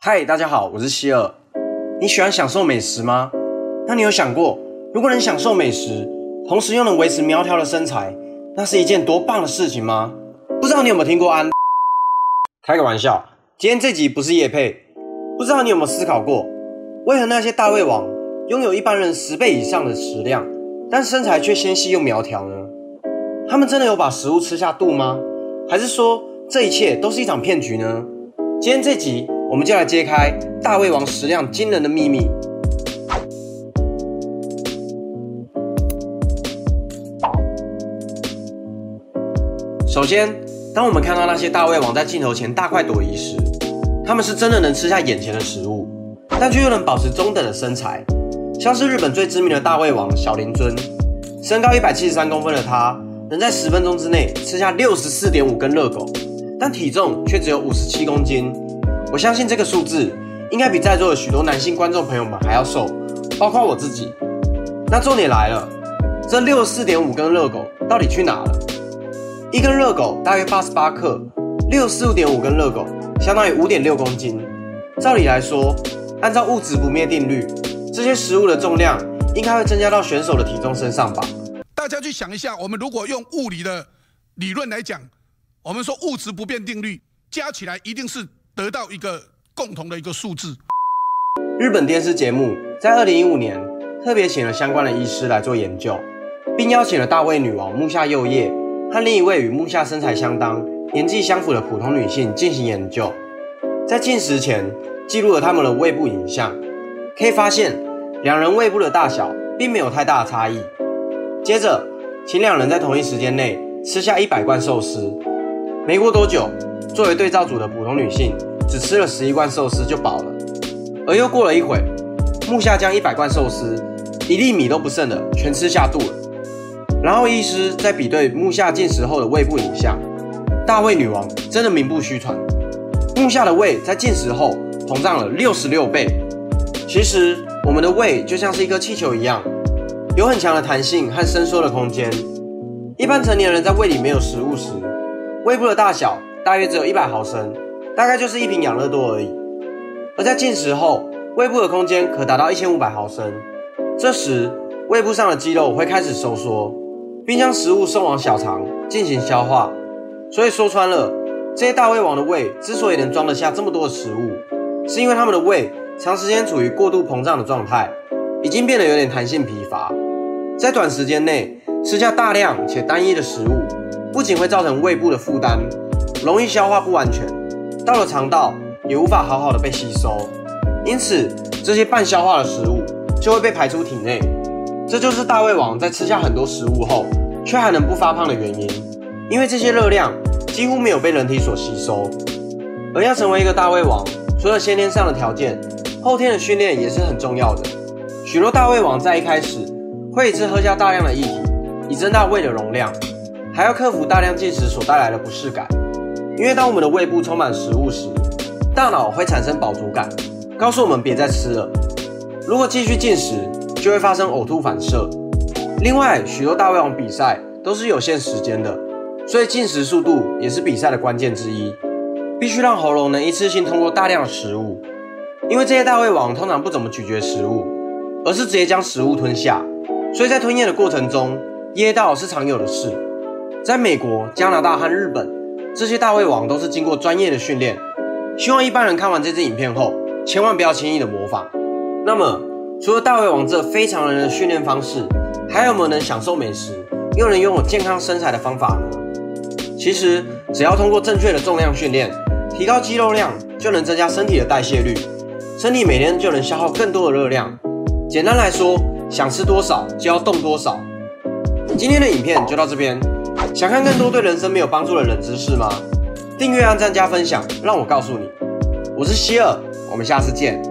嗨，大家好，我是希尔。你喜欢享受美食吗？那你有想过，如果能享受美食，同时又能维持苗条的身材，那是一件多棒的事情吗？不知道你有没有听过安？开个玩笑，今天这集不是夜配。不知道你有没有思考过，为何那些大胃王拥有一般人十倍以上的食量，但身材却纤细又苗条呢？他们真的有把食物吃下肚吗？还是说这一切都是一场骗局呢？今天这集我们就来揭开大胃王食量惊人的秘密。首先，当我们看到那些大胃王在镜头前大快朵颐时，他们是真的能吃下眼前的食物，但却又能保持中等的身材。像是日本最知名的大胃王小林尊，身高一百七十三公分的他，能在十分钟之内吃下六十四点五根热狗，但体重却只有五十七公斤。我相信这个数字应该比在座的许多男性观众朋友们还要瘦，包括我自己。那重点来了，这六十四点五根热狗到底去哪了？一根热狗大约八十八克，六十五点五根热狗相当于五点六公斤。照理来说，按照物质不灭定律，这些食物的重量应该会增加到选手的体重身上吧？大家去想一下，我们如果用物理的理论来讲，我们说物质不变定律加起来一定是得到一个共同的一个数字。日本电视节目在二零一五年特别请了相关的医师来做研究，并邀请了大胃女王木下佑叶。和另一位与木下身材相当、年纪相符的普通女性进行研究，在进食前记录了他们的胃部影像，可以发现两人胃部的大小并没有太大的差异。接着，请两人在同一时间内吃下一百罐寿司，没过多久，作为对照组的普通女性只吃了十一罐寿司就饱了。而又过了一会，木下将一百罐寿司一粒米都不剩的全吃下肚了。然后医师在比对木下进食后的胃部影像，大胃女王真的名不虚传。木下的胃在进食后膨胀了六十六倍。其实我们的胃就像是一颗气球一样，有很强的弹性和伸缩的空间。一般成年人在胃里没有食物时，胃部的大小大约只有一百毫升，大概就是一瓶养乐多而已。而在进食后，胃部的空间可达到一千五百毫升。这时胃部上的肌肉会开始收缩。并将食物送往小肠进行消化，所以说穿了，这些大胃王的胃之所以能装得下这么多的食物，是因为他们的胃长时间处于过度膨胀的状态，已经变得有点弹性疲乏，在短时间内吃下大量且单一的食物，不仅会造成胃部的负担，容易消化不完全，到了肠道也无法好好的被吸收，因此这些半消化的食物就会被排出体内。这就是大胃王在吃下很多食物后，却还能不发胖的原因，因为这些热量几乎没有被人体所吸收。而要成为一个大胃王，除了先天上的条件，后天的训练也是很重要的。许多大胃王在一开始会一次喝下大量的液体，以增大胃的容量，还要克服大量进食所带来的不适感。因为当我们的胃部充满食物时，大脑会产生饱足感，告诉我们别再吃了。如果继续进食，就会发生呕吐反射。另外，许多大胃王比赛都是有限时间的，所以进食速度也是比赛的关键之一。必须让喉咙能一次性通过大量的食物，因为这些大胃王通常不怎么咀嚼食物，而是直接将食物吞下。所以在吞咽的过程中，噎到是常有的事。在美国、加拿大和日本，这些大胃王都是经过专业的训练。希望一般人看完这支影片后，千万不要轻易的模仿。那么。除了大胃王这非常人的训练方式，还有没有能享受美食又能拥有健康身材的方法呢？其实只要通过正确的重量训练，提高肌肉量，就能增加身体的代谢率，身体每天就能消耗更多的热量。简单来说，想吃多少就要动多少。今天的影片就到这边，想看更多对人生没有帮助的冷知识吗？订阅、按赞、加分享，让我告诉你。我是希尔，我们下次见。